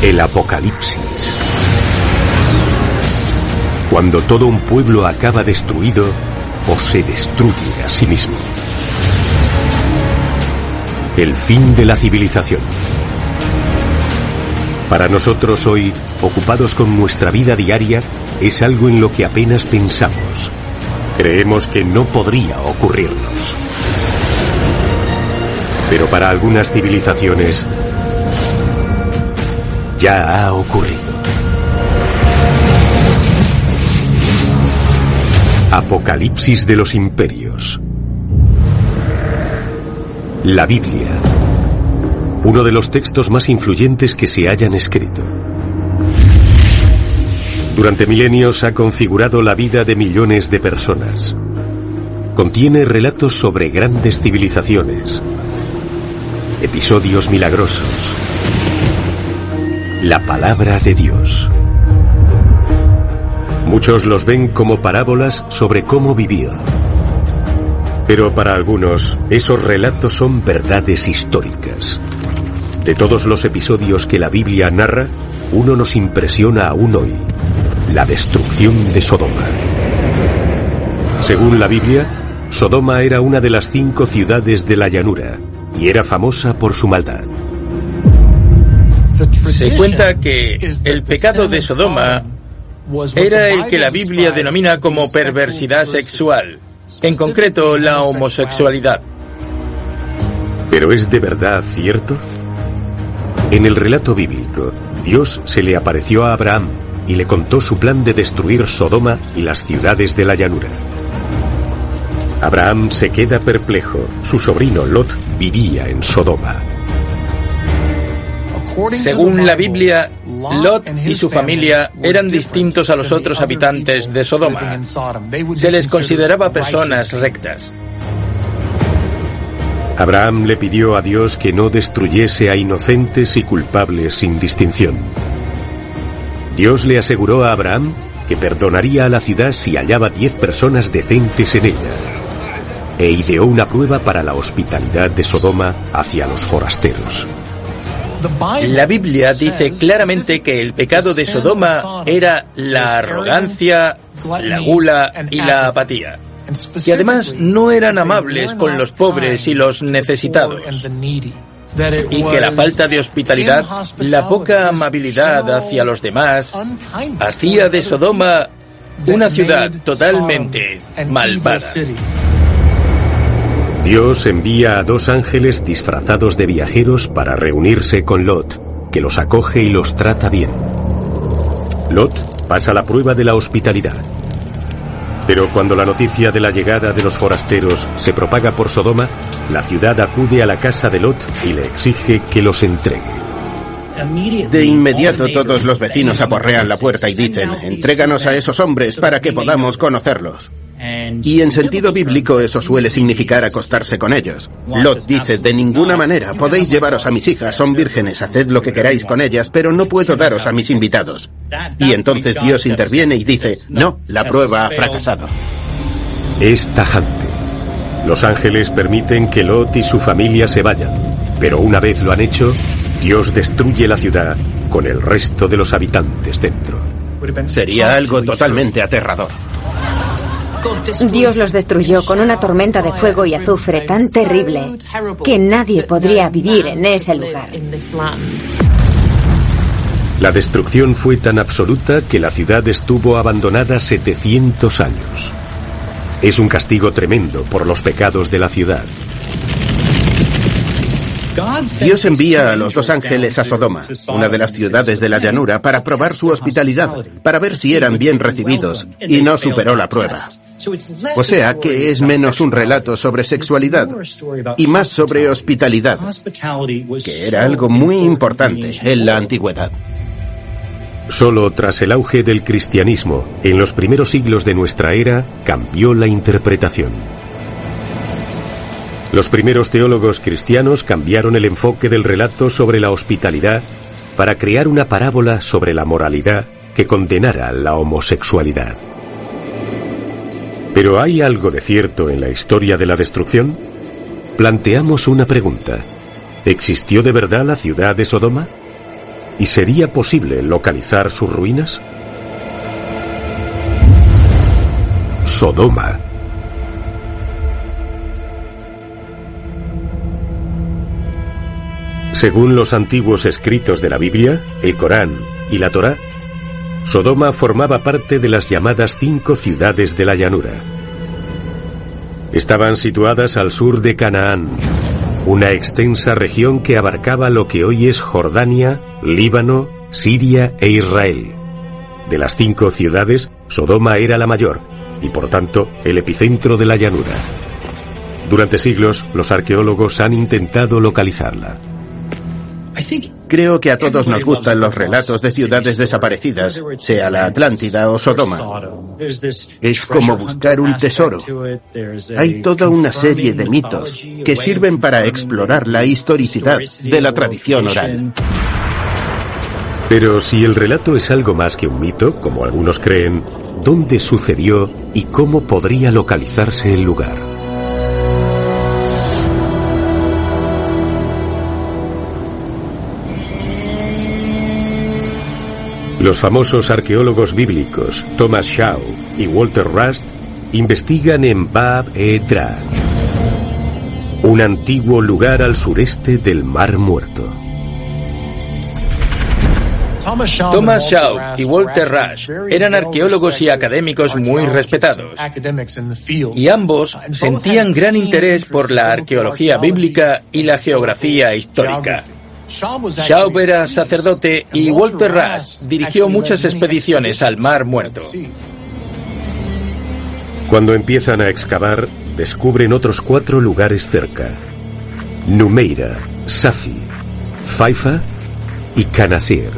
El Apocalipsis. Cuando todo un pueblo acaba destruido o se destruye a sí mismo. El fin de la civilización. Para nosotros hoy, ocupados con nuestra vida diaria, es algo en lo que apenas pensamos. Creemos que no podría ocurrirnos. Pero para algunas civilizaciones ya ha ocurrido. Apocalipsis de los imperios. La Biblia. Uno de los textos más influyentes que se hayan escrito. Durante milenios ha configurado la vida de millones de personas. Contiene relatos sobre grandes civilizaciones, episodios milagrosos, la palabra de Dios. Muchos los ven como parábolas sobre cómo vivir. Pero para algunos, esos relatos son verdades históricas. De todos los episodios que la Biblia narra, uno nos impresiona aún hoy, la destrucción de Sodoma. Según la Biblia, Sodoma era una de las cinco ciudades de la llanura y era famosa por su maldad. Se cuenta que el pecado de Sodoma era el que la Biblia denomina como perversidad sexual, en concreto la homosexualidad. ¿Pero es de verdad cierto? En el relato bíblico, Dios se le apareció a Abraham y le contó su plan de destruir Sodoma y las ciudades de la llanura. Abraham se queda perplejo. Su sobrino Lot vivía en Sodoma. Según la Biblia, Lot y su familia eran distintos a los otros habitantes de Sodoma. Se les consideraba personas rectas. Abraham le pidió a Dios que no destruyese a inocentes y culpables sin distinción. Dios le aseguró a Abraham que perdonaría a la ciudad si hallaba diez personas decentes en ella, e ideó una prueba para la hospitalidad de Sodoma hacia los forasteros. La Biblia dice claramente que el pecado de Sodoma era la arrogancia, la gula y la apatía. Y además no eran amables con los pobres y los necesitados. Y que la falta de hospitalidad, la poca amabilidad hacia los demás, hacía de Sodoma una ciudad totalmente malvada. Dios envía a dos ángeles disfrazados de viajeros para reunirse con Lot, que los acoge y los trata bien. Lot pasa la prueba de la hospitalidad. Pero cuando la noticia de la llegada de los forasteros se propaga por Sodoma, la ciudad acude a la casa de Lot y le exige que los entregue. De inmediato todos los vecinos aporrean la puerta y dicen, entréganos a esos hombres para que podamos conocerlos. Y en sentido bíblico eso suele significar acostarse con ellos. Lot dice, de ninguna manera, podéis llevaros a mis hijas, son vírgenes, haced lo que queráis con ellas, pero no puedo daros a mis invitados. Y entonces Dios interviene y dice, no, la prueba ha fracasado. Es tajante. Los ángeles permiten que Lot y su familia se vayan, pero una vez lo han hecho, Dios destruye la ciudad con el resto de los habitantes dentro. Sería algo totalmente aterrador. Dios los destruyó con una tormenta de fuego y azufre tan terrible que nadie podría vivir en ese lugar. La destrucción fue tan absoluta que la ciudad estuvo abandonada 700 años. Es un castigo tremendo por los pecados de la ciudad. Dios envía a los dos ángeles a Sodoma, una de las ciudades de la llanura, para probar su hospitalidad, para ver si eran bien recibidos, y no superó la prueba. O sea que es menos un relato sobre sexualidad y más sobre hospitalidad, que era algo muy importante en la antigüedad. Solo tras el auge del cristianismo, en los primeros siglos de nuestra era, cambió la interpretación. Los primeros teólogos cristianos cambiaron el enfoque del relato sobre la hospitalidad para crear una parábola sobre la moralidad que condenara la homosexualidad. ¿Pero hay algo de cierto en la historia de la destrucción? Planteamos una pregunta. ¿Existió de verdad la ciudad de Sodoma? ¿Y sería posible localizar sus ruinas? Sodoma. Según los antiguos escritos de la Biblia, el Corán y la Torá, Sodoma formaba parte de las llamadas cinco ciudades de la llanura. Estaban situadas al sur de Canaán, una extensa región que abarcaba lo que hoy es Jordania, Líbano, Siria e Israel. De las cinco ciudades, Sodoma era la mayor y por tanto el epicentro de la llanura. Durante siglos, los arqueólogos han intentado localizarla. Creo que a todos nos gustan los relatos de ciudades desaparecidas, sea la Atlántida o Sodoma. Es como buscar un tesoro. Hay toda una serie de mitos que sirven para explorar la historicidad de la tradición oral. Pero si el relato es algo más que un mito, como algunos creen, ¿dónde sucedió y cómo podría localizarse el lugar? Los famosos arqueólogos bíblicos Thomas Shaw y Walter Rust investigan en Bab Edra, un antiguo lugar al sureste del Mar Muerto. Thomas Shaw y Walter Rush eran arqueólogos y académicos muy respetados, y ambos sentían gran interés por la arqueología bíblica y la geografía histórica. Shaw era sacerdote y Walter Rush dirigió muchas expediciones al Mar Muerto. Cuando empiezan a excavar, descubren otros cuatro lugares cerca. Numeira, Safi, Faifa y Canasir.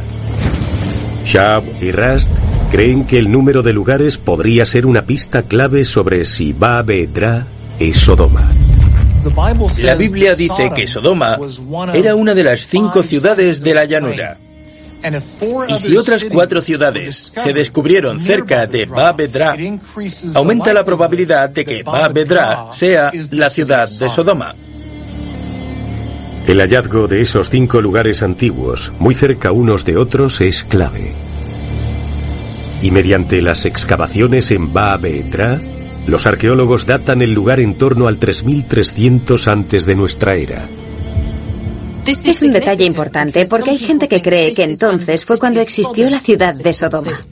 Shaw y Rust creen que el número de lugares podría ser una pista clave sobre si Ba-Bedra es Sodoma. La Biblia dice que Sodoma era una de las cinco ciudades de la llanura. Y si otras cuatro ciudades se descubrieron cerca de Ba-Bedra, aumenta la probabilidad de que Ba-Bedra sea la ciudad de Sodoma. El hallazgo de esos cinco lugares antiguos, muy cerca unos de otros, es clave. Y mediante las excavaciones en Ba-Bedra, los arqueólogos datan el lugar en torno al 3300 antes de nuestra era. Es un detalle importante porque hay gente que cree que entonces fue cuando existió la ciudad de Sodoma.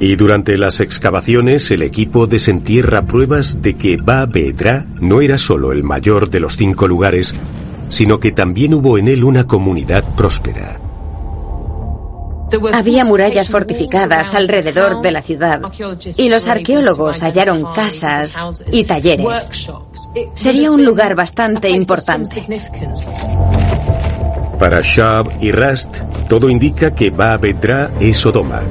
Y durante las excavaciones el equipo desentierra pruebas de que Ba Bedra no era solo el mayor de los cinco lugares, sino que también hubo en él una comunidad próspera. Había murallas fortificadas alrededor de la ciudad y los arqueólogos hallaron casas y talleres. Sería un lugar bastante importante. Para Shab y Rast, todo indica que Ba Bedra es Sodoma.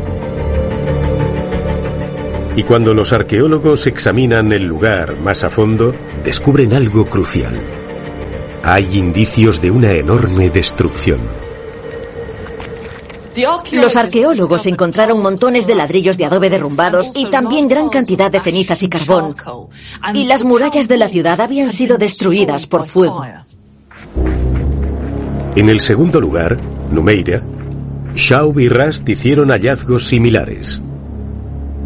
Y cuando los arqueólogos examinan el lugar más a fondo, descubren algo crucial. Hay indicios de una enorme destrucción. Los arqueólogos encontraron montones de ladrillos de adobe derrumbados y también gran cantidad de cenizas y carbón. Y las murallas de la ciudad habían sido destruidas por fuego. En el segundo lugar, Numeira, Shaub y Rast hicieron hallazgos similares.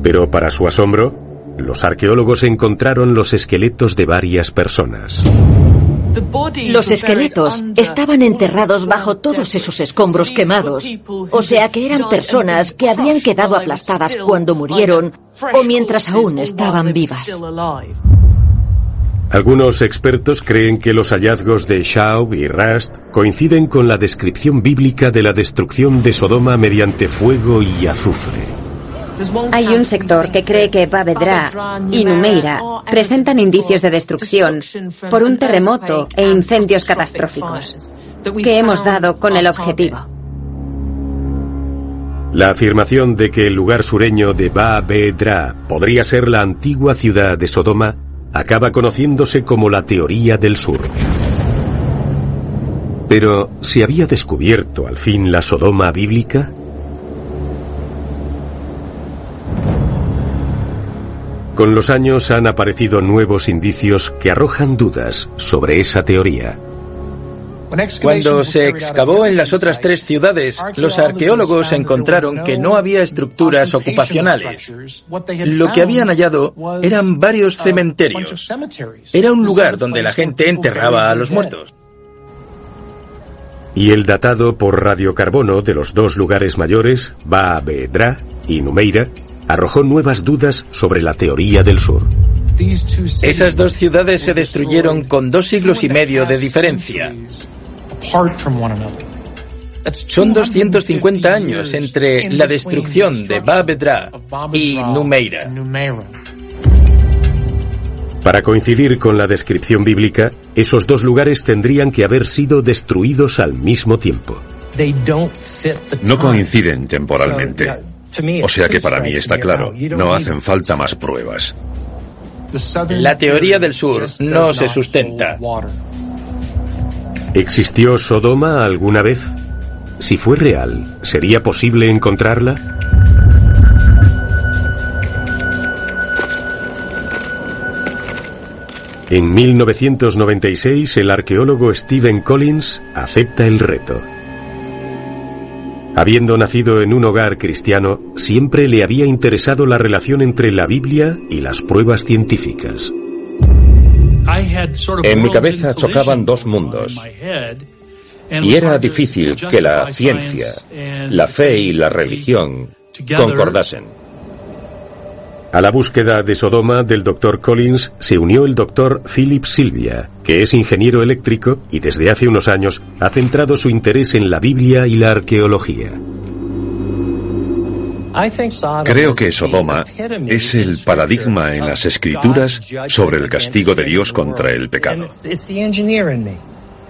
Pero para su asombro, los arqueólogos encontraron los esqueletos de varias personas. Los esqueletos estaban enterrados bajo todos esos escombros quemados, o sea que eran personas que habían quedado aplastadas cuando murieron o mientras aún estaban vivas. Algunos expertos creen que los hallazgos de Shaub y Rast coinciden con la descripción bíblica de la destrucción de Sodoma mediante fuego y azufre. Hay un sector que cree que Babedra y Numeira presentan indicios de destrucción por un terremoto e incendios catastróficos que hemos dado con el objetivo. La afirmación de que el lugar sureño de Ba-Bedra podría ser la antigua ciudad de Sodoma acaba conociéndose como la teoría del sur. Pero, ¿se había descubierto al fin la Sodoma bíblica? Con los años han aparecido nuevos indicios que arrojan dudas sobre esa teoría. Cuando se excavó en las otras tres ciudades, los arqueólogos encontraron que no había estructuras ocupacionales. Lo que habían hallado eran varios cementerios. Era un lugar donde la gente enterraba a los muertos. Y el datado por radiocarbono de los dos lugares mayores, Baabedra y Numeira, arrojó nuevas dudas sobre la teoría del sur. Esas dos ciudades se destruyeron con dos siglos y medio de diferencia. Son 250 años entre la destrucción de Babedra y Numeira. Para coincidir con la descripción bíblica, esos dos lugares tendrían que haber sido destruidos al mismo tiempo. No coinciden temporalmente. O sea que para mí está claro, no hacen falta más pruebas. La teoría del sur no se sustenta. ¿Existió Sodoma alguna vez? Si fue real, ¿sería posible encontrarla? En 1996, el arqueólogo Stephen Collins acepta el reto. Habiendo nacido en un hogar cristiano, siempre le había interesado la relación entre la Biblia y las pruebas científicas. En mi cabeza chocaban dos mundos. Y era difícil que la ciencia, la fe y la religión concordasen. A la búsqueda de Sodoma del Dr. Collins se unió el Dr. Philip Silvia, que es ingeniero eléctrico y desde hace unos años ha centrado su interés en la Biblia y la arqueología. Creo que Sodoma es el paradigma en las escrituras sobre el castigo de Dios contra el pecado.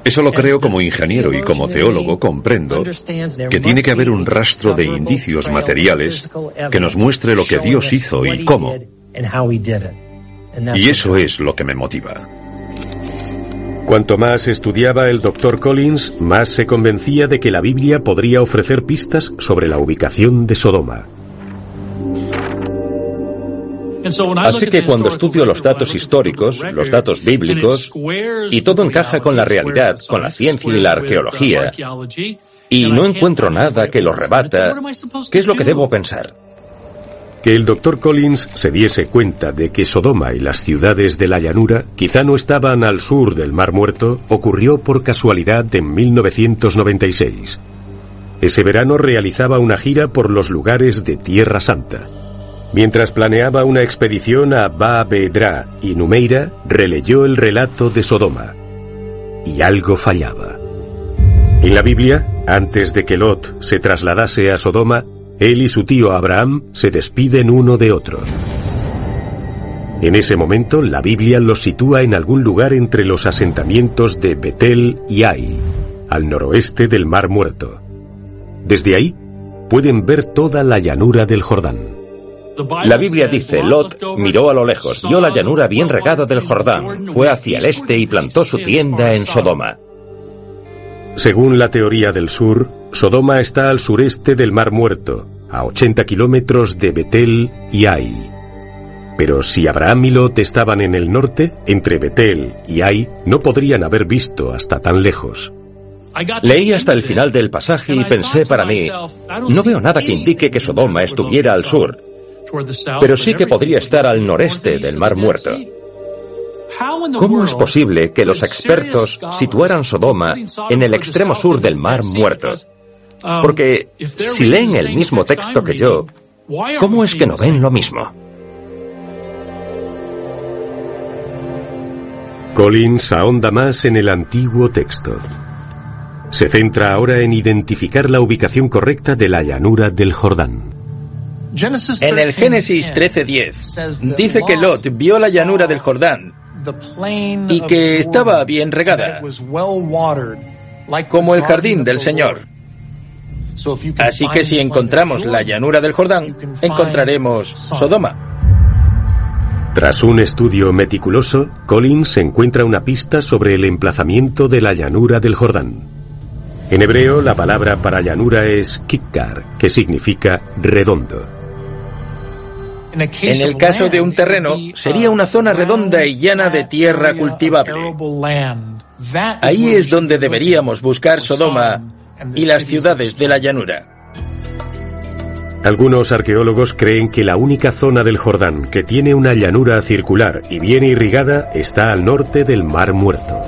Eso lo creo como ingeniero y como teólogo comprendo que tiene que haber un rastro de indicios materiales que nos muestre lo que Dios hizo y cómo. Y eso es lo que me motiva. Cuanto más estudiaba el Dr. Collins, más se convencía de que la Biblia podría ofrecer pistas sobre la ubicación de Sodoma. Así que cuando estudio los datos históricos, los datos bíblicos, y todo encaja con la realidad, con la ciencia y la arqueología, y no encuentro nada que lo rebata, ¿qué es lo que debo pensar? Que el Dr. Collins se diese cuenta de que Sodoma y las ciudades de la llanura quizá no estaban al sur del Mar Muerto ocurrió por casualidad en 1996. Ese verano realizaba una gira por los lugares de Tierra Santa. Mientras planeaba una expedición a Ba-Bedra y Numeira, releyó el relato de Sodoma. Y algo fallaba. En la Biblia, antes de que Lot se trasladase a Sodoma, él y su tío Abraham se despiden uno de otro. En ese momento, la Biblia los sitúa en algún lugar entre los asentamientos de Betel y Ai, al noroeste del Mar Muerto. Desde ahí, pueden ver toda la llanura del Jordán. La Biblia dice, Lot miró a lo lejos, vio la llanura bien regada del Jordán, fue hacia el este y plantó su tienda en Sodoma. Según la teoría del sur, Sodoma está al sureste del Mar Muerto, a 80 kilómetros de Betel y Ai. Pero si Abraham y Lot estaban en el norte, entre Betel y Ai, no podrían haber visto hasta tan lejos. Leí hasta el final del pasaje y pensé para mí, no veo nada que indique que Sodoma estuviera al sur, pero sí que podría estar al noreste del Mar Muerto. ¿Cómo es posible que los expertos situaran Sodoma en el extremo sur del Mar Muerto? Porque si leen el mismo texto que yo, ¿cómo es que no ven lo mismo? Collins ahonda más en el antiguo texto. Se centra ahora en identificar la ubicación correcta de la llanura del Jordán. En el Génesis 13:10 dice que Lot vio la llanura del Jordán y que estaba bien regada, como el jardín del Señor. Así que si encontramos la llanura del Jordán, encontraremos Sodoma. Tras un estudio meticuloso, Collins encuentra una pista sobre el emplazamiento de la llanura del Jordán. En hebreo, la palabra para llanura es kikkar, que significa redondo. En el caso de un terreno, sería una zona redonda y llana de tierra cultivable. Ahí es donde deberíamos buscar Sodoma y las ciudades de la llanura. Algunos arqueólogos creen que la única zona del Jordán que tiene una llanura circular y bien irrigada está al norte del Mar Muerto.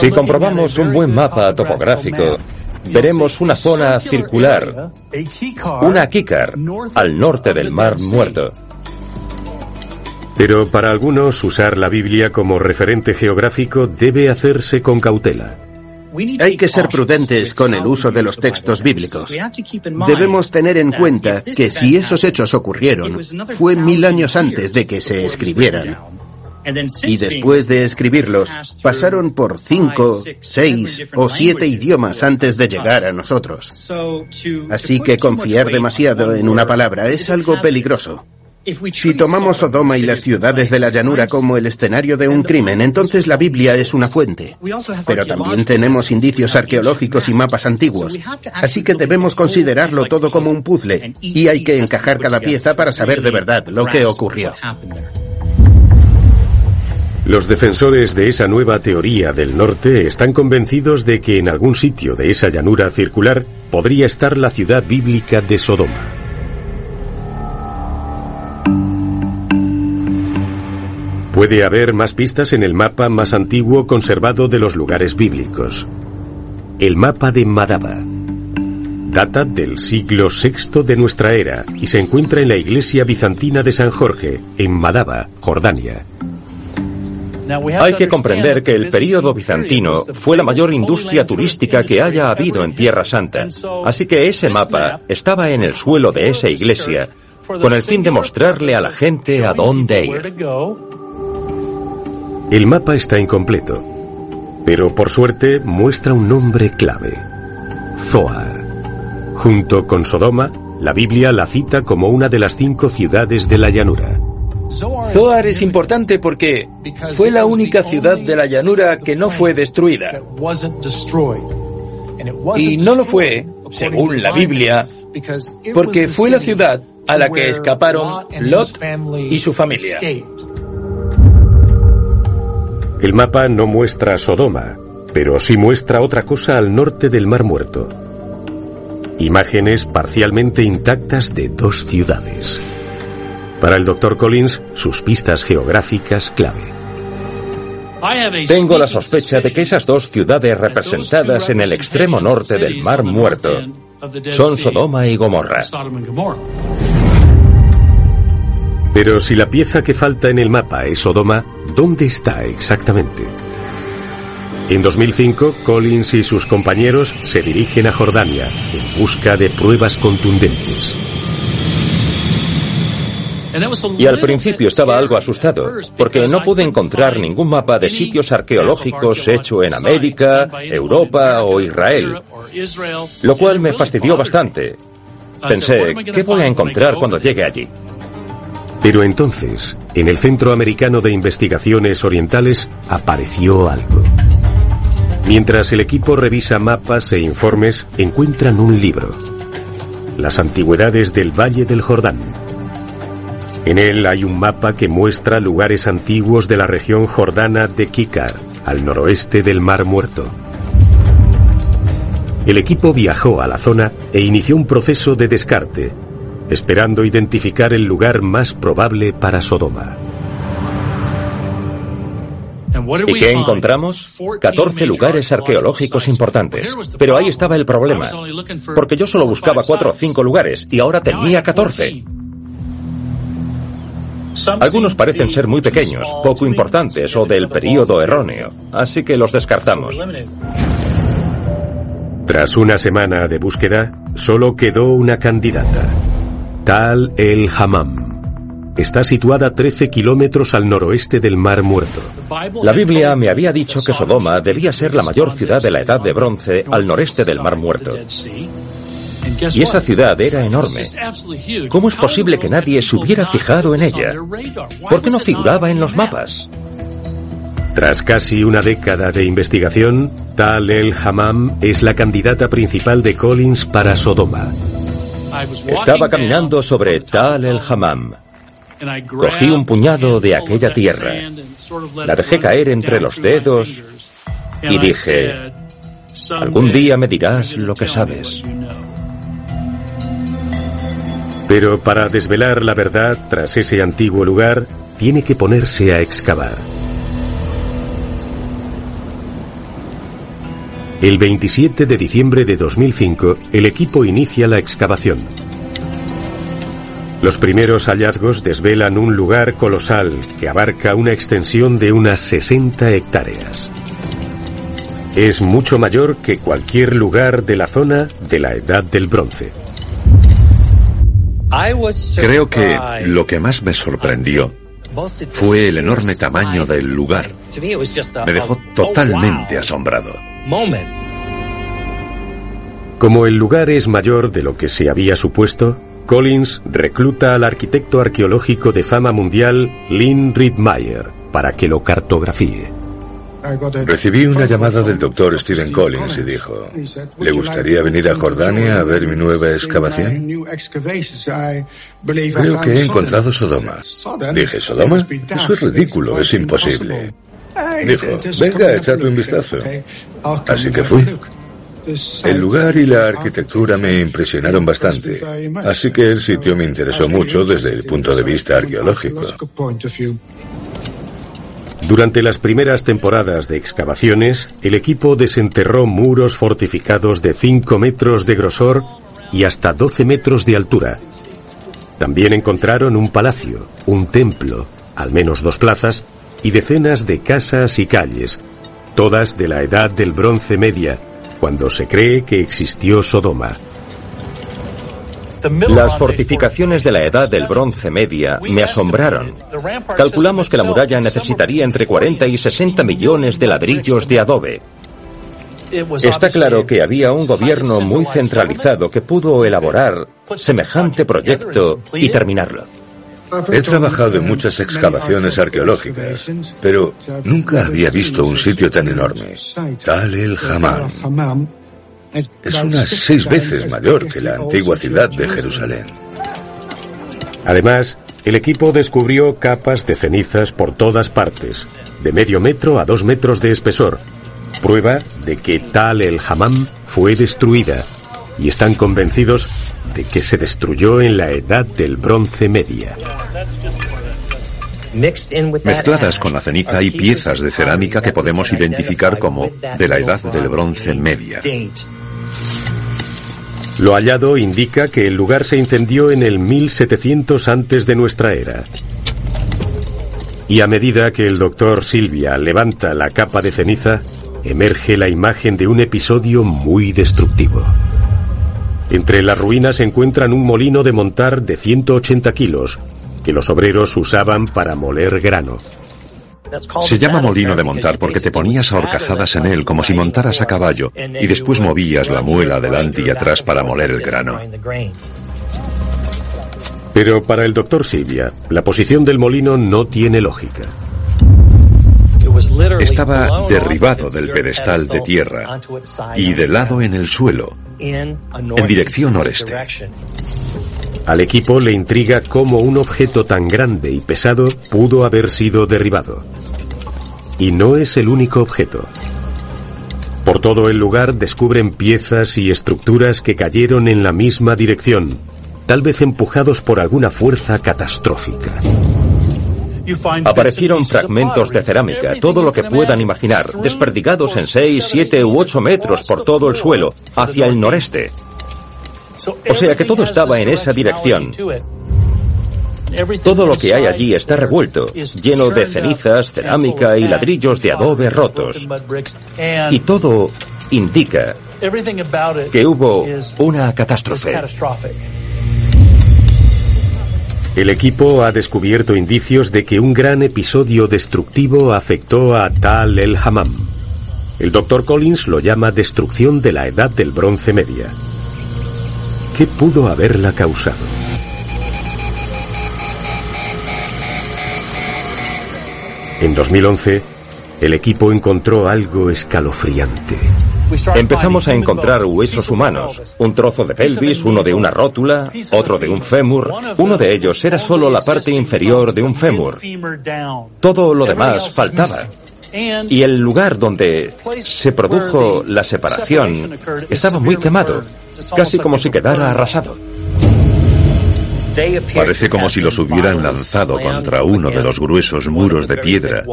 Si comprobamos un buen mapa topográfico, veremos una zona circular, una Kikar, al norte del Mar Muerto. Pero para algunos usar la Biblia como referente geográfico debe hacerse con cautela. Hay que ser prudentes con el uso de los textos bíblicos. Debemos tener en cuenta que si esos hechos ocurrieron, fue mil años antes de que se escribieran. Y después de escribirlos, pasaron por cinco, seis o siete idiomas antes de llegar a nosotros. Así que confiar demasiado en una palabra es algo peligroso. Si tomamos Sodoma y las ciudades de la llanura como el escenario de un crimen, entonces la Biblia es una fuente. Pero también tenemos indicios arqueológicos y mapas antiguos. Así que debemos considerarlo todo como un puzzle y hay que encajar cada pieza para saber de verdad lo que ocurrió. Los defensores de esa nueva teoría del norte están convencidos de que en algún sitio de esa llanura circular podría estar la ciudad bíblica de Sodoma. Puede haber más pistas en el mapa más antiguo conservado de los lugares bíblicos. El mapa de Madaba. Data del siglo VI de nuestra era y se encuentra en la iglesia bizantina de San Jorge, en Madaba, Jordania. Hay que comprender que el período bizantino fue la mayor industria turística que haya habido en Tierra Santa. Así que ese mapa estaba en el suelo de esa iglesia con el fin de mostrarle a la gente a dónde ir. El mapa está incompleto, pero por suerte muestra un nombre clave. Zoar. Junto con Sodoma, la Biblia la cita como una de las cinco ciudades de la llanura. Zoar es importante porque fue la única ciudad de la llanura que no fue destruida. Y no lo fue, según la Biblia, porque fue la ciudad a la que escaparon Lot y su familia. El mapa no muestra Sodoma, pero sí muestra otra cosa al norte del Mar Muerto. Imágenes parcialmente intactas de dos ciudades. Para el Dr. Collins, sus pistas geográficas clave. Tengo la sospecha de que esas dos ciudades representadas en el extremo norte del Mar Muerto son Sodoma y Gomorra. Pero si la pieza que falta en el mapa es Sodoma, ¿dónde está exactamente? En 2005, Collins y sus compañeros se dirigen a Jordania en busca de pruebas contundentes. Y al principio estaba algo asustado, porque no pude encontrar ningún mapa de sitios arqueológicos hecho en América, Europa o Israel, lo cual me fastidió bastante. Pensé, ¿qué voy a encontrar cuando llegue allí? Pero entonces, en el Centro Americano de Investigaciones Orientales, apareció algo. Mientras el equipo revisa mapas e informes, encuentran un libro. Las antigüedades del Valle del Jordán, en él hay un mapa que muestra lugares antiguos de la región jordana de Kikar, al noroeste del Mar Muerto. El equipo viajó a la zona e inició un proceso de descarte, esperando identificar el lugar más probable para Sodoma. ¿Y qué encontramos? 14 lugares arqueológicos importantes. Pero ahí estaba el problema, porque yo solo buscaba 4 o 5 lugares y ahora tenía 14. Algunos parecen ser muy pequeños, poco importantes o del periodo erróneo, así que los descartamos. Tras una semana de búsqueda, solo quedó una candidata, Tal el Hammam. Está situada 13 kilómetros al noroeste del Mar Muerto. La Biblia me había dicho que Sodoma debía ser la mayor ciudad de la Edad de Bronce al noreste del Mar Muerto. Y esa ciudad era enorme. ¿Cómo es posible que nadie se hubiera fijado en ella? ¿Por qué no figuraba en los mapas? Tras casi una década de investigación, Tal el Hammam es la candidata principal de Collins para Sodoma. Estaba caminando sobre Tal el Hammam. Cogí un puñado de aquella tierra La dejé caer entre los dedos y dije, algún día me dirás lo que sabes. Pero para desvelar la verdad tras ese antiguo lugar, tiene que ponerse a excavar. El 27 de diciembre de 2005, el equipo inicia la excavación. Los primeros hallazgos desvelan un lugar colosal que abarca una extensión de unas 60 hectáreas. Es mucho mayor que cualquier lugar de la zona de la Edad del Bronce. Creo que lo que más me sorprendió fue el enorme tamaño del lugar. Me dejó totalmente asombrado. Como el lugar es mayor de lo que se había supuesto, Collins recluta al arquitecto arqueológico de fama mundial Lynn Riedmeyer para que lo cartografíe. Recibí una llamada del doctor Stephen Collins y dijo, ¿le gustaría venir a Jordania a ver mi nueva excavación? Creo que he encontrado Sodoma. Dije, ¿Sodoma? Eso es ridículo, es imposible. Dijo, venga, echadle un vistazo. Así que fui. El lugar y la arquitectura me impresionaron bastante, así que el sitio me interesó mucho desde el punto de vista arqueológico. Durante las primeras temporadas de excavaciones, el equipo desenterró muros fortificados de 5 metros de grosor y hasta 12 metros de altura. También encontraron un palacio, un templo, al menos dos plazas, y decenas de casas y calles, todas de la edad del bronce media, cuando se cree que existió Sodoma. Las fortificaciones de la edad del bronce media me asombraron. Calculamos que la muralla necesitaría entre 40 y 60 millones de ladrillos de adobe. Está claro que había un gobierno muy centralizado que pudo elaborar semejante proyecto y terminarlo. He trabajado en muchas excavaciones arqueológicas, pero nunca había visto un sitio tan enorme. Tal el Hammam. Es unas seis veces mayor que la antigua ciudad de Jerusalén. Además, el equipo descubrió capas de cenizas por todas partes, de medio metro a dos metros de espesor, prueba de que Tal el Hammam fue destruida, y están convencidos de que se destruyó en la edad del bronce media. Mezcladas con la ceniza hay piezas de cerámica que podemos identificar como de la edad del bronce media. Lo hallado indica que el lugar se incendió en el 1700 antes de nuestra era. Y a medida que el doctor Silvia levanta la capa de ceniza, emerge la imagen de un episodio muy destructivo. Entre las ruinas se encuentran un molino de montar de 180 kilos, que los obreros usaban para moler grano. Se llama molino de montar porque te ponías a horcajadas en él como si montaras a caballo y después movías la muela adelante y atrás para moler el grano. Pero para el doctor Silvia, la posición del molino no tiene lógica. Estaba derribado del pedestal de tierra y de lado en el suelo, en dirección noreste. Al equipo le intriga cómo un objeto tan grande y pesado pudo haber sido derribado. Y no es el único objeto. Por todo el lugar descubren piezas y estructuras que cayeron en la misma dirección, tal vez empujados por alguna fuerza catastrófica. Aparecieron fragmentos de cerámica, todo lo que puedan imaginar, desperdigados en 6, 7 u 8 metros por todo el suelo, hacia el noreste. O sea que todo estaba en esa dirección. Todo lo que hay allí está revuelto, lleno de cenizas, cerámica y ladrillos de adobe rotos. Y todo indica que hubo una catástrofe. El equipo ha descubierto indicios de que un gran episodio destructivo afectó a Tal el Hammam. El Dr. Collins lo llama destrucción de la edad del bronce media. ¿Qué pudo haberla causado? En 2011, el equipo encontró algo escalofriante. Empezamos a encontrar huesos humanos, un trozo de pelvis, uno de una rótula, otro de un fémur. Uno de ellos era solo la parte inferior de un fémur. Todo lo demás faltaba. Y el lugar donde se produjo la separación estaba muy quemado, casi como si quedara arrasado. Parece como si los hubieran lanzado contra uno de los gruesos muros de piedra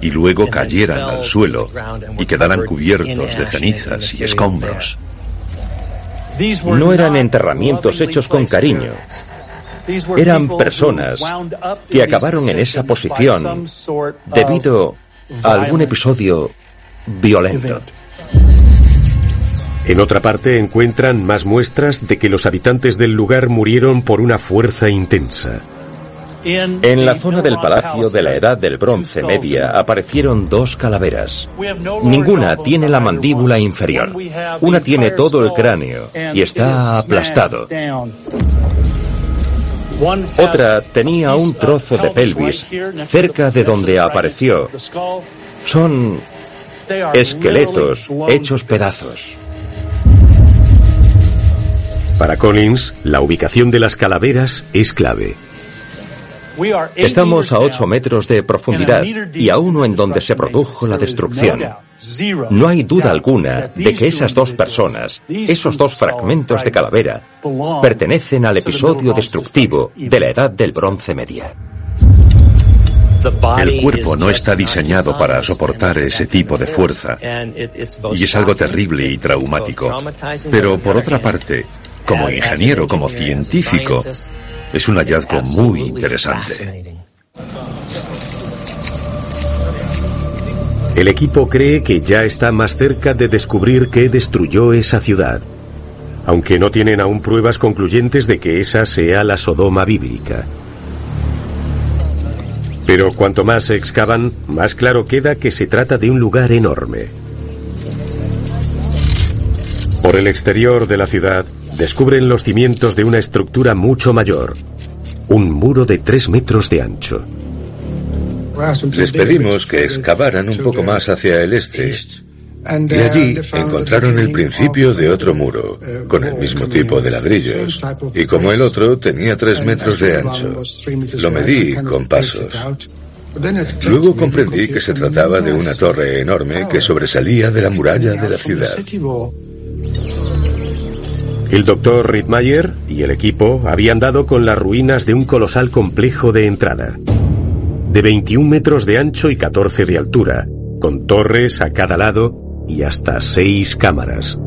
y luego cayeran al suelo y quedaran cubiertos de cenizas y escombros. No eran enterramientos hechos con cariño. Eran personas que acabaron en esa posición debido a algún episodio violento. En otra parte encuentran más muestras de que los habitantes del lugar murieron por una fuerza intensa. En la zona del palacio de la Edad del Bronce Media aparecieron dos calaveras. Ninguna tiene la mandíbula inferior. Una tiene todo el cráneo y está aplastado. Otra tenía un trozo de pelvis cerca de donde apareció. Son esqueletos hechos pedazos. Para Collins, la ubicación de las calaveras es clave. Estamos a 8 metros de profundidad y a uno en donde se produjo la destrucción. No hay duda alguna de que esas dos personas, esos dos fragmentos de calavera, pertenecen al episodio destructivo de la Edad del Bronce Media. El cuerpo no está diseñado para soportar ese tipo de fuerza y es algo terrible y traumático. Pero por otra parte, como ingeniero, como científico, es un hallazgo muy interesante. El equipo cree que ya está más cerca de descubrir qué destruyó esa ciudad, aunque no tienen aún pruebas concluyentes de que esa sea la Sodoma bíblica. Pero cuanto más se excavan, más claro queda que se trata de un lugar enorme. Por el exterior de la ciudad descubren los cimientos de una estructura mucho mayor, un muro de tres metros de ancho. Les pedimos que excavaran un poco más hacia el este. Y allí encontraron el principio de otro muro, con el mismo tipo de ladrillos. Y como el otro tenía tres metros de ancho, lo medí con pasos. Luego comprendí que se trataba de una torre enorme que sobresalía de la muralla de la ciudad. El doctor Rittmeyer y el equipo habían dado con las ruinas de un colosal complejo de entrada, de 21 metros de ancho y 14 de altura, con torres a cada lado y hasta seis cámaras.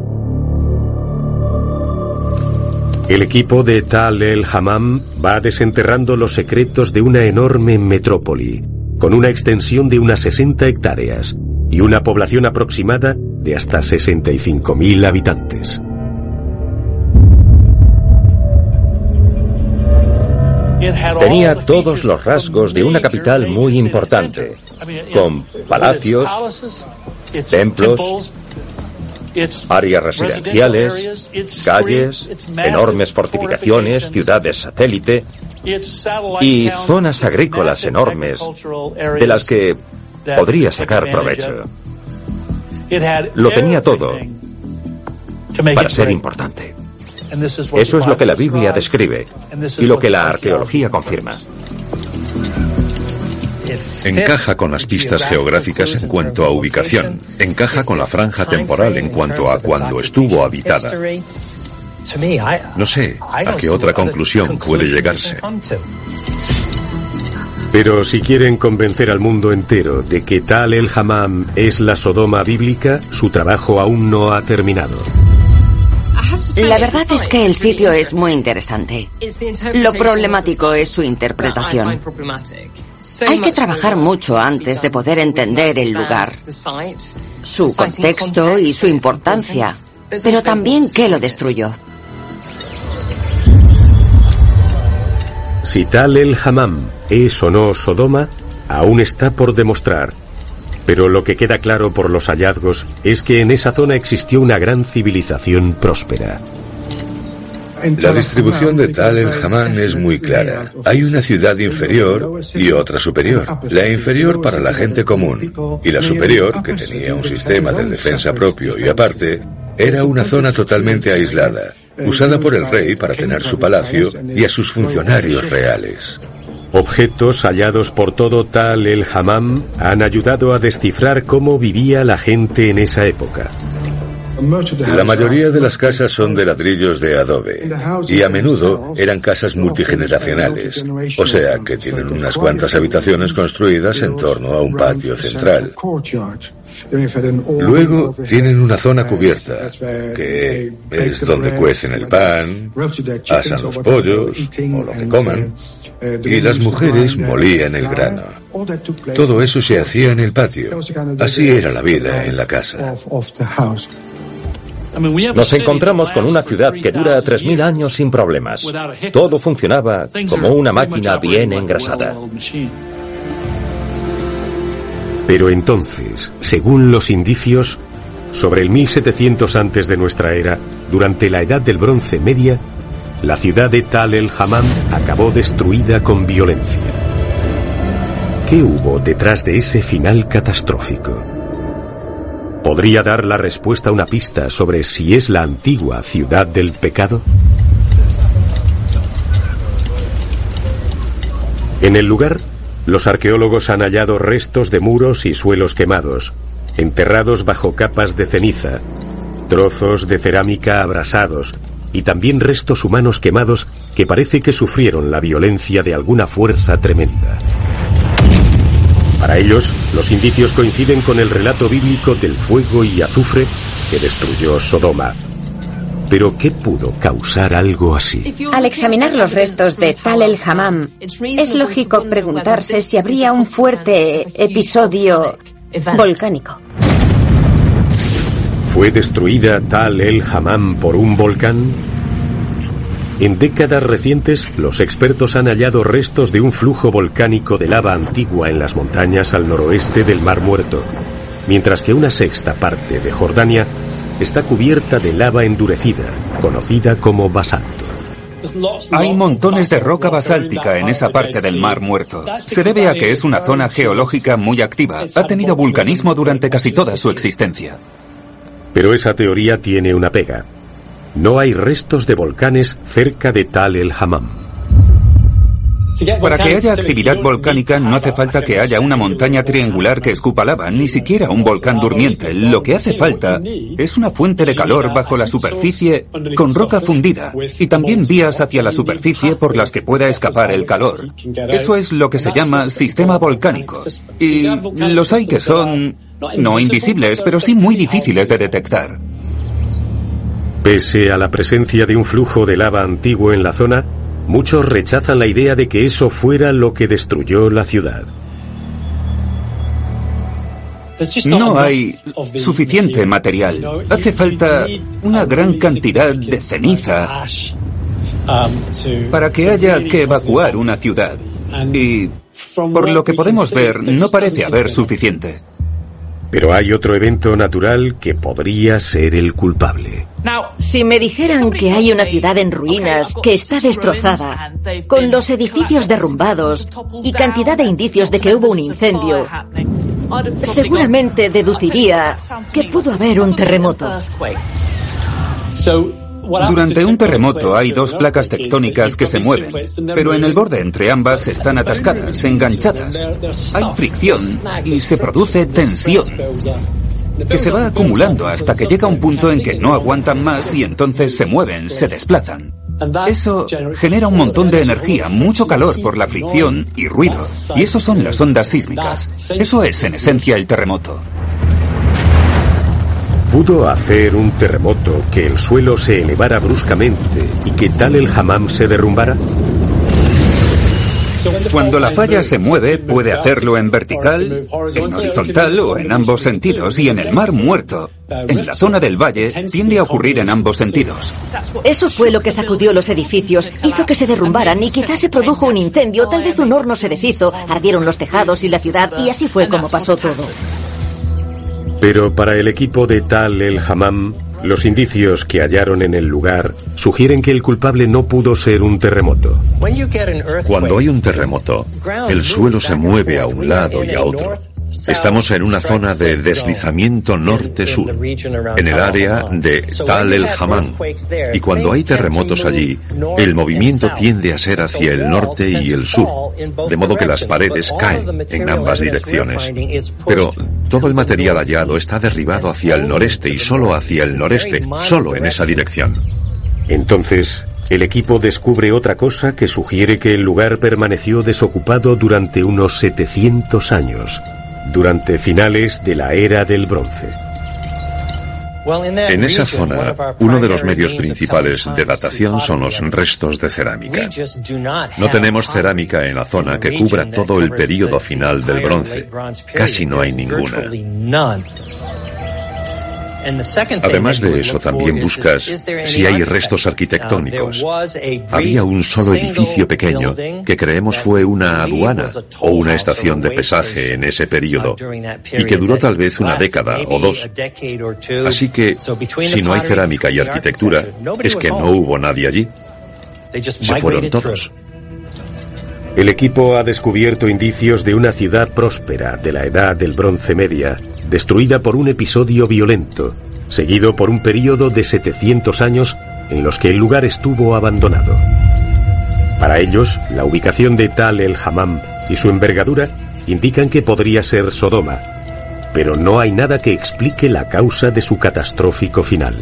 El equipo de Tal el Hammam va desenterrando los secretos de una enorme metrópoli, con una extensión de unas 60 hectáreas y una población aproximada de hasta 65.000 habitantes. Tenía todos los rasgos de una capital muy importante, con palacios, templos, áreas residenciales, calles, enormes fortificaciones, ciudades satélite y zonas agrícolas enormes de las que podría sacar provecho. Lo tenía todo para ser importante. Eso es lo que la Biblia describe y lo que la arqueología confirma. Encaja con las pistas geográficas en cuanto a ubicación, encaja con la franja temporal en cuanto a cuando estuvo habitada. No sé a qué otra conclusión puede llegarse. Pero si quieren convencer al mundo entero de que Tal el Hammam es la Sodoma bíblica, su trabajo aún no ha terminado. La verdad es que el sitio es muy interesante. Lo problemático es su interpretación. Hay que trabajar mucho antes de poder entender el lugar, su contexto y su importancia, pero también qué lo destruyó. Si tal el Hammam es o no Sodoma, aún está por demostrar. Pero lo que queda claro por los hallazgos es que en esa zona existió una gran civilización próspera. La distribución de Tal el Hamán es muy clara. Hay una ciudad inferior y otra superior. La inferior para la gente común y la superior, que tenía un sistema de defensa propio y aparte, era una zona totalmente aislada, usada por el rey para tener su palacio y a sus funcionarios reales. Objetos hallados por todo Tal el Hammam han ayudado a descifrar cómo vivía la gente en esa época. La mayoría de las casas son de ladrillos de adobe y a menudo eran casas multigeneracionales, o sea que tienen unas cuantas habitaciones construidas en torno a un patio central. Luego tienen una zona cubierta, que es donde cuecen el pan, asan los pollos o lo que coman, y las mujeres molían el grano. Todo eso se hacía en el patio. Así era la vida en la casa. Nos encontramos con una ciudad que dura 3.000 años sin problemas. Todo funcionaba como una máquina bien engrasada. Pero entonces, según los indicios, sobre el 1700 antes de nuestra era, durante la Edad del Bronce Media, la ciudad de Tal el Hammam acabó destruida con violencia. ¿Qué hubo detrás de ese final catastrófico? ¿Podría dar la respuesta una pista sobre si es la antigua ciudad del pecado? En el lugar los arqueólogos han hallado restos de muros y suelos quemados, enterrados bajo capas de ceniza, trozos de cerámica abrasados y también restos humanos quemados que parece que sufrieron la violencia de alguna fuerza tremenda. Para ellos, los indicios coinciden con el relato bíblico del fuego y azufre que destruyó Sodoma, pero ¿qué pudo causar algo así? Al examinar los restos de Tal el Hammam, es lógico preguntarse si habría un fuerte episodio volcánico. ¿Fue destruida Tal el Hammam por un volcán? En décadas recientes, los expertos han hallado restos de un flujo volcánico de lava antigua en las montañas al noroeste del Mar Muerto, mientras que una sexta parte de Jordania está cubierta de lava endurecida, conocida como basalto. Hay montones de roca basáltica en esa parte del Mar Muerto. Se debe a que es una zona geológica muy activa. Ha tenido vulcanismo durante casi toda su existencia. Pero esa teoría tiene una pega. No hay restos de volcanes cerca de Tal el Hammam. Para que haya actividad volcánica no hace falta que haya una montaña triangular que escupa lava, ni siquiera un volcán durmiente. Lo que hace falta es una fuente de calor bajo la superficie con roca fundida y también vías hacia la superficie por las que pueda escapar el calor. Eso es lo que se llama sistema volcánico. Y los hay que son no invisibles, pero sí muy difíciles de detectar. Pese a la presencia de un flujo de lava antiguo en la zona, Muchos rechazan la idea de que eso fuera lo que destruyó la ciudad. No hay suficiente material. Hace falta una gran cantidad de ceniza para que haya que evacuar una ciudad. Y por lo que podemos ver, no parece haber suficiente. Pero hay otro evento natural que podría ser el culpable. Si me dijeran que hay una ciudad en ruinas que está destrozada, con los edificios derrumbados y cantidad de indicios de que hubo un incendio, seguramente deduciría que pudo haber un terremoto. Durante un terremoto hay dos placas tectónicas que se mueven, pero en el borde entre ambas están atascadas, enganchadas. Hay fricción y se produce tensión que se va acumulando hasta que llega un punto en que no aguantan más y entonces se mueven, se desplazan. Eso genera un montón de energía, mucho calor por la fricción y ruido. Y eso son las ondas sísmicas. Eso es en esencia el terremoto. ¿Pudo hacer un terremoto que el suelo se elevara bruscamente y que tal el hammam se derrumbara? Cuando la falla se mueve, puede hacerlo en vertical, en horizontal o en ambos sentidos. Y en el mar muerto, en la zona del valle, tiende a ocurrir en ambos sentidos. Eso fue lo que sacudió los edificios, hizo que se derrumbaran y quizás se produjo un incendio, tal vez un horno se deshizo, ardieron los tejados y la ciudad y así fue como pasó todo. Pero para el equipo de Tal el Hammam, Los indicios que hallaron en el lugar sugieren que el culpable no pudo ser un terremoto. Cuando hay un terremoto, el suelo se mueve a un lado y a otro. Estamos en una zona de deslizamiento norte-sur, en el área de Tal el Hamán. Y cuando hay terremotos allí, el movimiento tiende a ser hacia el norte y el sur, de modo que las paredes caen en ambas direcciones. Pero todo el material hallado está derribado hacia el noreste y solo hacia el noreste, solo en esa dirección. Entonces, el equipo descubre otra cosa que sugiere que el lugar permaneció desocupado durante unos 700 años durante finales de la era del bronce. En esa zona, uno de los medios principales de datación son los restos de cerámica. No tenemos cerámica en la zona que cubra todo el período final del bronce. Casi no hay ninguna. Además de eso, también buscas si hay restos arquitectónicos. Había un solo edificio pequeño que creemos fue una aduana o una estación de pesaje en ese periodo y que duró tal vez una década o dos. Así que, si no hay cerámica y arquitectura, es que no hubo nadie allí. Se fueron todos. El equipo ha descubierto indicios de una ciudad próspera de la edad del bronce media destruida por un episodio violento, seguido por un período de 700 años en los que el lugar estuvo abandonado. Para ellos, la ubicación de Tal el Hammam y su envergadura indican que podría ser Sodoma, pero no hay nada que explique la causa de su catastrófico final.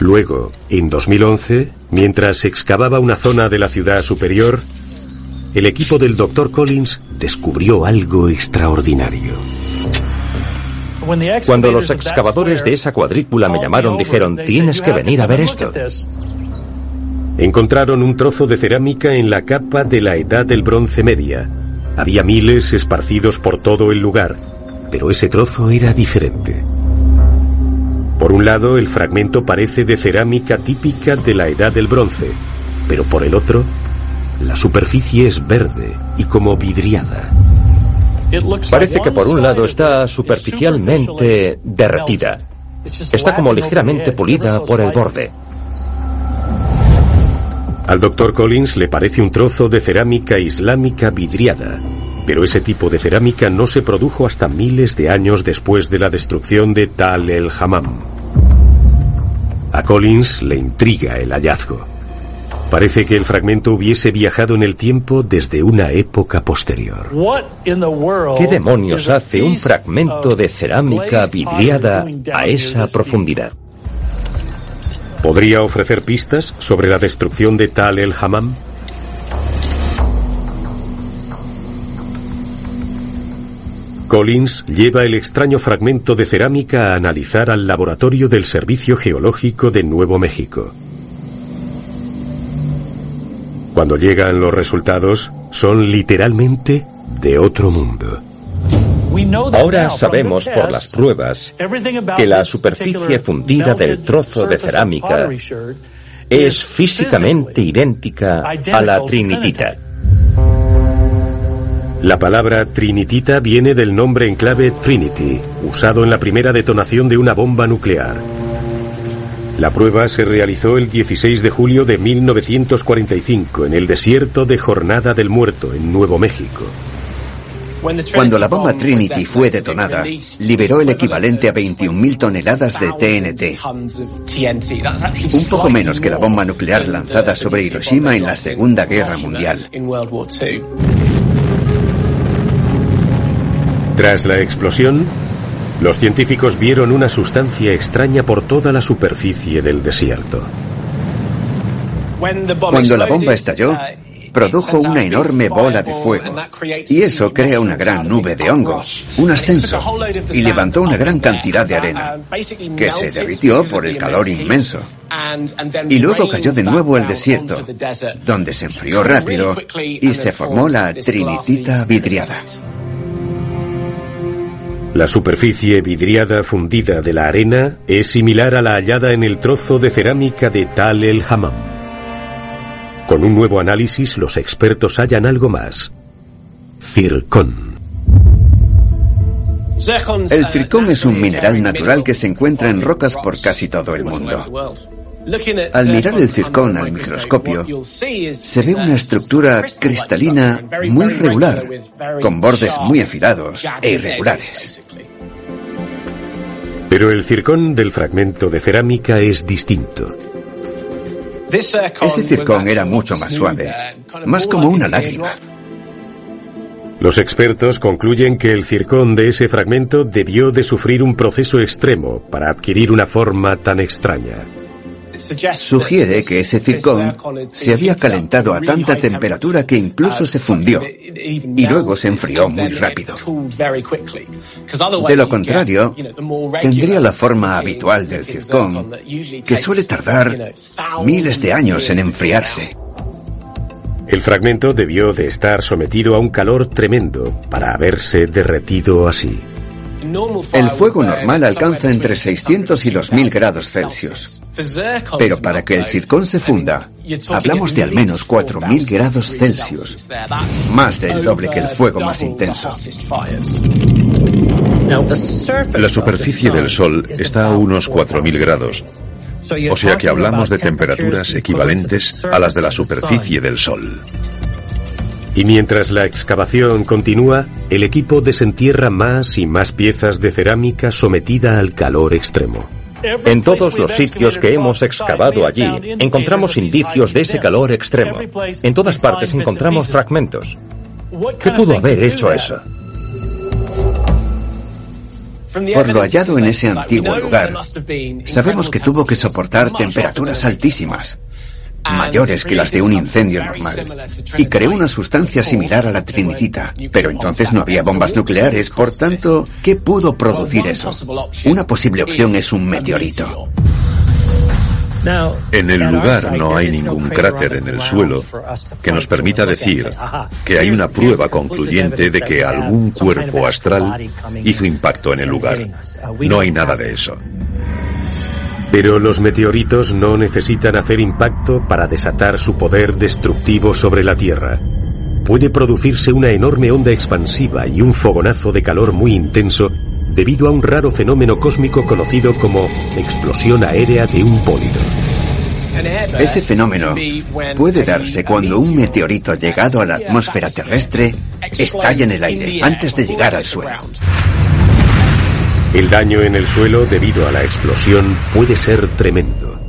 Luego, en 2011, mientras excavaba una zona de la ciudad superior, el equipo del Dr. Collins descubrió algo extraordinario. Cuando los excavadores de esa cuadrícula me llamaron, dijeron, tienes que venir a ver esto. Encontraron un trozo de cerámica en la capa de la edad del bronce media. Había miles esparcidos por todo el lugar, pero ese trozo era diferente. Por un lado, el fragmento parece de cerámica típica de la edad del bronce, pero por el otro, la superficie es verde y como vidriada. Parece que por un lado está superficialmente derretida. Está como ligeramente pulida por el borde. Al doctor Collins le parece un trozo de cerámica islámica vidriada, pero ese tipo de cerámica no se produjo hasta miles de años después de la destrucción de Tal el Hammam. A Collins le intriga el hallazgo. Parece que el fragmento hubiese viajado en el tiempo desde una época posterior. ¿Qué demonios hace un fragmento de cerámica vidriada a esa profundidad? ¿Podría ofrecer pistas sobre la destrucción de Tal el Hammam? Collins lleva el extraño fragmento de cerámica a analizar al laboratorio del Servicio Geológico de Nuevo México. Cuando llegan los resultados, son literalmente de otro mundo. Ahora sabemos por las pruebas que la superficie fundida del trozo de cerámica es físicamente idéntica a la trinitita. La palabra trinitita viene del nombre en clave Trinity, usado en la primera detonación de una bomba nuclear. La prueba se realizó el 16 de julio de 1945 en el desierto de Jornada del Muerto, en Nuevo México. Cuando la bomba Trinity fue detonada, liberó el equivalente a 21.000 toneladas de TNT. Un poco menos que la bomba nuclear lanzada sobre Hiroshima en la Segunda Guerra Mundial. Tras la explosión, los científicos vieron una sustancia extraña por toda la superficie del desierto. Cuando la bomba estalló, produjo una enorme bola de fuego. Y eso crea una gran nube de hongo, un ascenso, y levantó una gran cantidad de arena, que se derritió por el calor inmenso. Y luego cayó de nuevo al desierto, donde se enfrió rápido y se formó la trinitita vidriada. La superficie vidriada fundida de la arena es similar a la hallada en el trozo de cerámica de Tal el Hammam. Con un nuevo análisis, los expertos hallan algo más. Circón. El circón es un mineral natural que se encuentra en rocas por casi todo el mundo. Al mirar el circón al microscopio, se ve una estructura cristalina muy regular, con bordes muy afilados e irregulares. Pero el circón del fragmento de cerámica es distinto. Ese circón era mucho más suave, más como una lágrima. Los expertos concluyen que el circón de ese fragmento debió de sufrir un proceso extremo para adquirir una forma tan extraña. Sugiere que ese circón se había calentado a tanta temperatura que incluso se fundió y luego se enfrió muy rápido. De lo contrario, tendría la forma habitual del circón, que suele tardar miles de años en enfriarse. El fragmento debió de estar sometido a un calor tremendo para haberse derretido así. El fuego normal alcanza entre 600 y 2000 grados Celsius. Pero para que el circón se funda, hablamos de al menos 4000 grados Celsius, más del doble que el fuego más intenso. La superficie del Sol está a unos 4000 grados, o sea que hablamos de temperaturas equivalentes a las de la superficie del Sol. Y mientras la excavación continúa, el equipo desentierra más y más piezas de cerámica sometida al calor extremo. En todos los sitios que hemos excavado allí, encontramos indicios de ese calor extremo. En todas partes encontramos fragmentos. ¿Qué pudo haber hecho eso? Por lo hallado en ese antiguo lugar, sabemos que tuvo que soportar temperaturas altísimas mayores que las de un incendio normal, y creó una sustancia similar a la trinitita. Pero entonces no había bombas nucleares, por tanto, ¿qué pudo producir eso? Una posible opción es un meteorito. En el lugar no hay ningún cráter en el suelo que nos permita decir que hay una prueba concluyente de que algún cuerpo astral hizo impacto en el lugar. No hay nada de eso. Pero los meteoritos no necesitan hacer impacto para desatar su poder destructivo sobre la Tierra. Puede producirse una enorme onda expansiva y un fogonazo de calor muy intenso debido a un raro fenómeno cósmico conocido como explosión aérea de un bólido. Ese fenómeno puede darse cuando un meteorito llegado a la atmósfera terrestre estalla en el aire antes de llegar al suelo. El daño en el suelo debido a la explosión puede ser tremendo.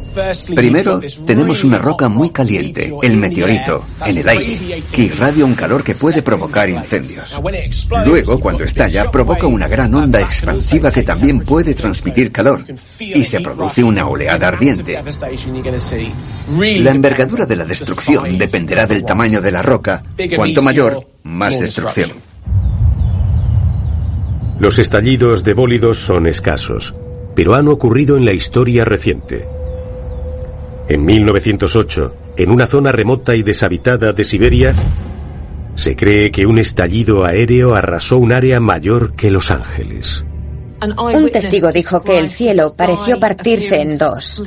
Primero, tenemos una roca muy caliente, el meteorito, en el aire, que irradia un calor que puede provocar incendios. Luego, cuando estalla, provoca una gran onda expansiva que también puede transmitir calor, y se produce una oleada ardiente. La envergadura de la destrucción dependerá del tamaño de la roca. Cuanto mayor, más destrucción. Los estallidos de bólidos son escasos, pero han ocurrido en la historia reciente. En 1908, en una zona remota y deshabitada de Siberia, se cree que un estallido aéreo arrasó un área mayor que Los Ángeles. Un testigo dijo que el cielo pareció partirse en dos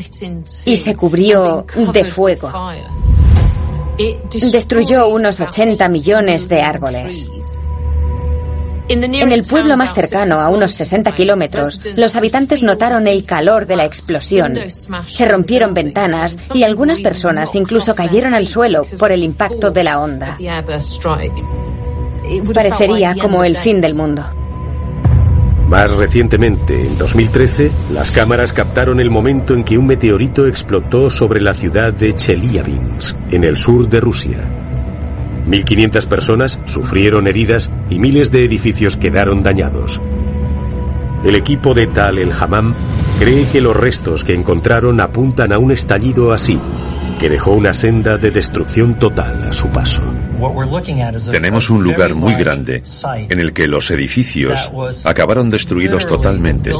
y se cubrió de fuego. Destruyó unos 80 millones de árboles. En el pueblo más cercano, a unos 60 kilómetros, los habitantes notaron el calor de la explosión. Se rompieron ventanas y algunas personas incluso cayeron al suelo por el impacto de la onda. Parecería como el fin del mundo. Más recientemente, en 2013, las cámaras captaron el momento en que un meteorito explotó sobre la ciudad de Chelyabinsk, en el sur de Rusia. 1.500 personas sufrieron heridas y miles de edificios quedaron dañados. El equipo de Tal el Hammam cree que los restos que encontraron apuntan a un estallido así, que dejó una senda de destrucción total a su paso. Tenemos un lugar muy grande en el que los edificios acabaron destruidos totalmente.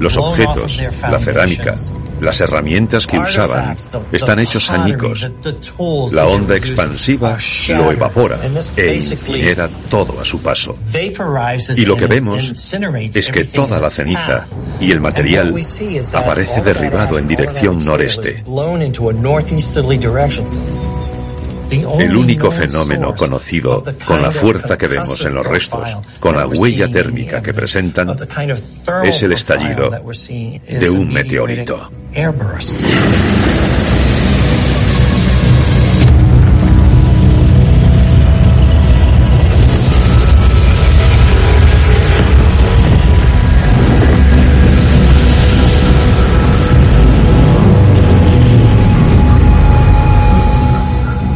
Los objetos, la cerámica, las herramientas que usaban están hechos añicos. La onda expansiva lo evapora e incinera todo a su paso. Y lo que vemos es que toda la ceniza y el material aparece derribado en dirección noreste. El único fenómeno conocido con la fuerza que vemos en los restos, con la huella térmica que presentan, es el estallido de un meteorito.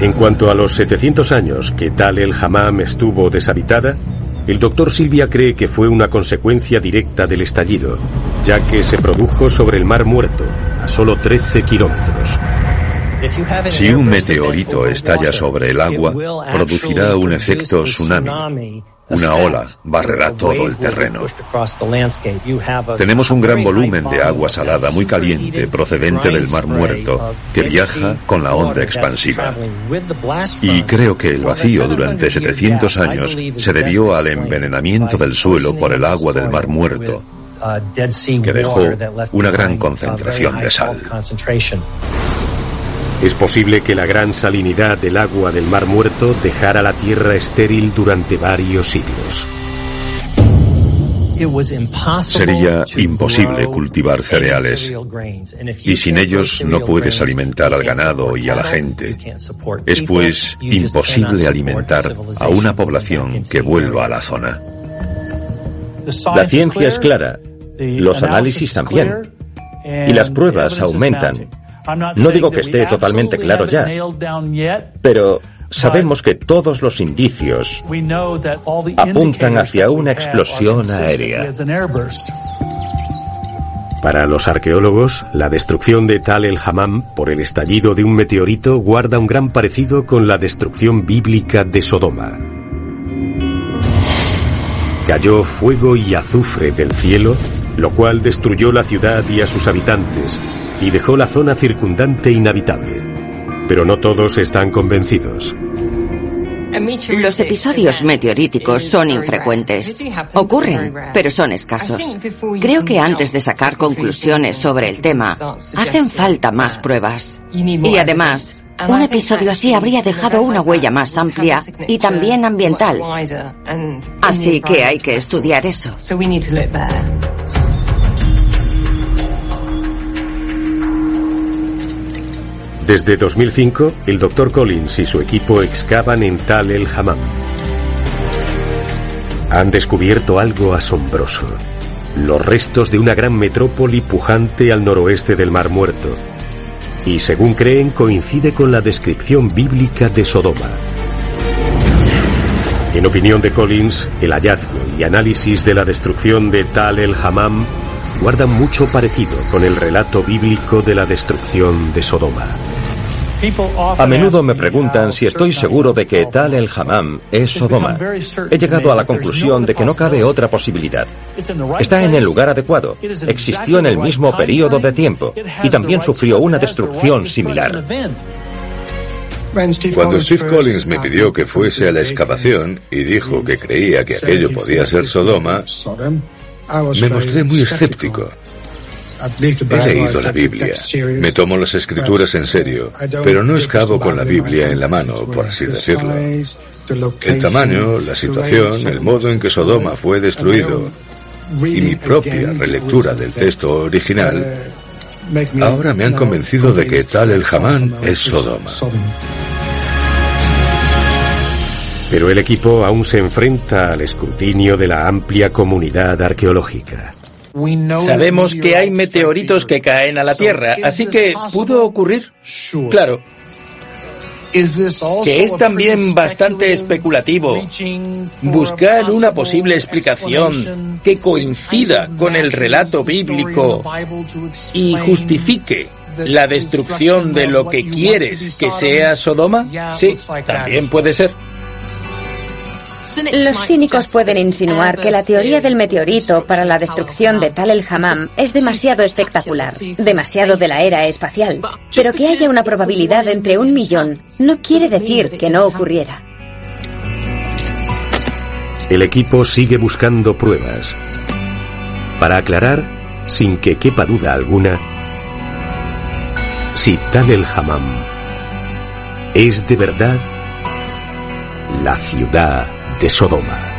En cuanto a los 700 años que Tal el Hammam estuvo deshabitada, el doctor Silvia cree que fue una consecuencia directa del estallido, ya que se produjo sobre el Mar Muerto, a solo 13 kilómetros. Si un meteorito estalla sobre el agua, producirá un efecto tsunami, una ola barrerá todo el terreno. Tenemos un gran volumen de agua salada muy caliente procedente del Mar Muerto que viaja con la onda expansiva. Y creo que el vacío durante 700 años se debió al envenenamiento del suelo por el agua del Mar Muerto, que dejó una gran concentración de sal. Es posible que la gran salinidad del agua del Mar Muerto dejara la tierra estéril durante varios siglos. Sería imposible cultivar cereales y sin ellos no puedes alimentar al ganado y a la gente. Es pues imposible alimentar a una población que vuelva a la zona. La ciencia es clara, los análisis también, y las pruebas aumentan. No digo que esté totalmente claro ya, pero sabemos que todos los indicios apuntan hacia una explosión aérea. Para los arqueólogos, la destrucción de Tal el Hammam por el estallido de un meteorito guarda un gran parecido con la destrucción bíblica de Sodoma. Cayó fuego y azufre del cielo, lo cual destruyó la ciudad y a sus habitantes, y dejó la zona circundante inhabitable. Pero no todos están convencidos. Los episodios meteoríticos son infrecuentes. Ocurren, pero son escasos. Creo que antes de sacar conclusiones sobre el tema, hacen falta más pruebas. Y además, un episodio así habría dejado una huella más amplia y también ambiental. Así que hay que estudiar eso. Desde 2005, el Dr. Collins y su equipo excavan en Tal el Hammam. Han descubierto algo asombroso. Los restos de una gran metrópoli pujante al noroeste del Mar Muerto. Y según creen, coincide con la descripción bíblica de Sodoma. En opinión de Collins, el hallazgo y análisis de la destrucción de Tal el Hammam guardan mucho parecido con el relato bíblico de la destrucción de Sodoma. A menudo me preguntan si estoy seguro de que Tal el Hammam es Sodoma. He llegado a la conclusión de que no cabe otra posibilidad. Está en el lugar adecuado, existió en el mismo periodo de tiempo y también sufrió una destrucción similar. Cuando Steve Collins me pidió que fuese a la excavación y dijo que creía que aquello podía ser Sodoma, me mostré muy escéptico. He leído la Biblia, me tomo las escrituras en serio, pero no excavo con la Biblia en la mano, por así decirlo. El tamaño, la situación, el modo en que Sodoma fue destruido y mi propia relectura del texto original ahora me han convencido de que tal el Hamán es Sodoma. Pero el equipo aún se enfrenta al escrutinio de la amplia comunidad arqueológica. Sabemos que hay meteoritos que caen a la Tierra, así que pudo ocurrir. Claro. Que es también bastante especulativo buscar una posible explicación que coincida con el relato bíblico y justifique la destrucción de lo que quieres que sea Sodoma. Sí, también puede ser. Los cínicos pueden insinuar que la teoría del meteorito para la destrucción de Tal el Hammam es demasiado espectacular, demasiado de la era espacial. Pero que haya una probabilidad entre un millón no quiere decir que no ocurriera. El equipo sigue buscando pruebas. Para aclarar, sin que quepa duda alguna, si Tal el Hammam es de verdad la ciudad de Sodoma.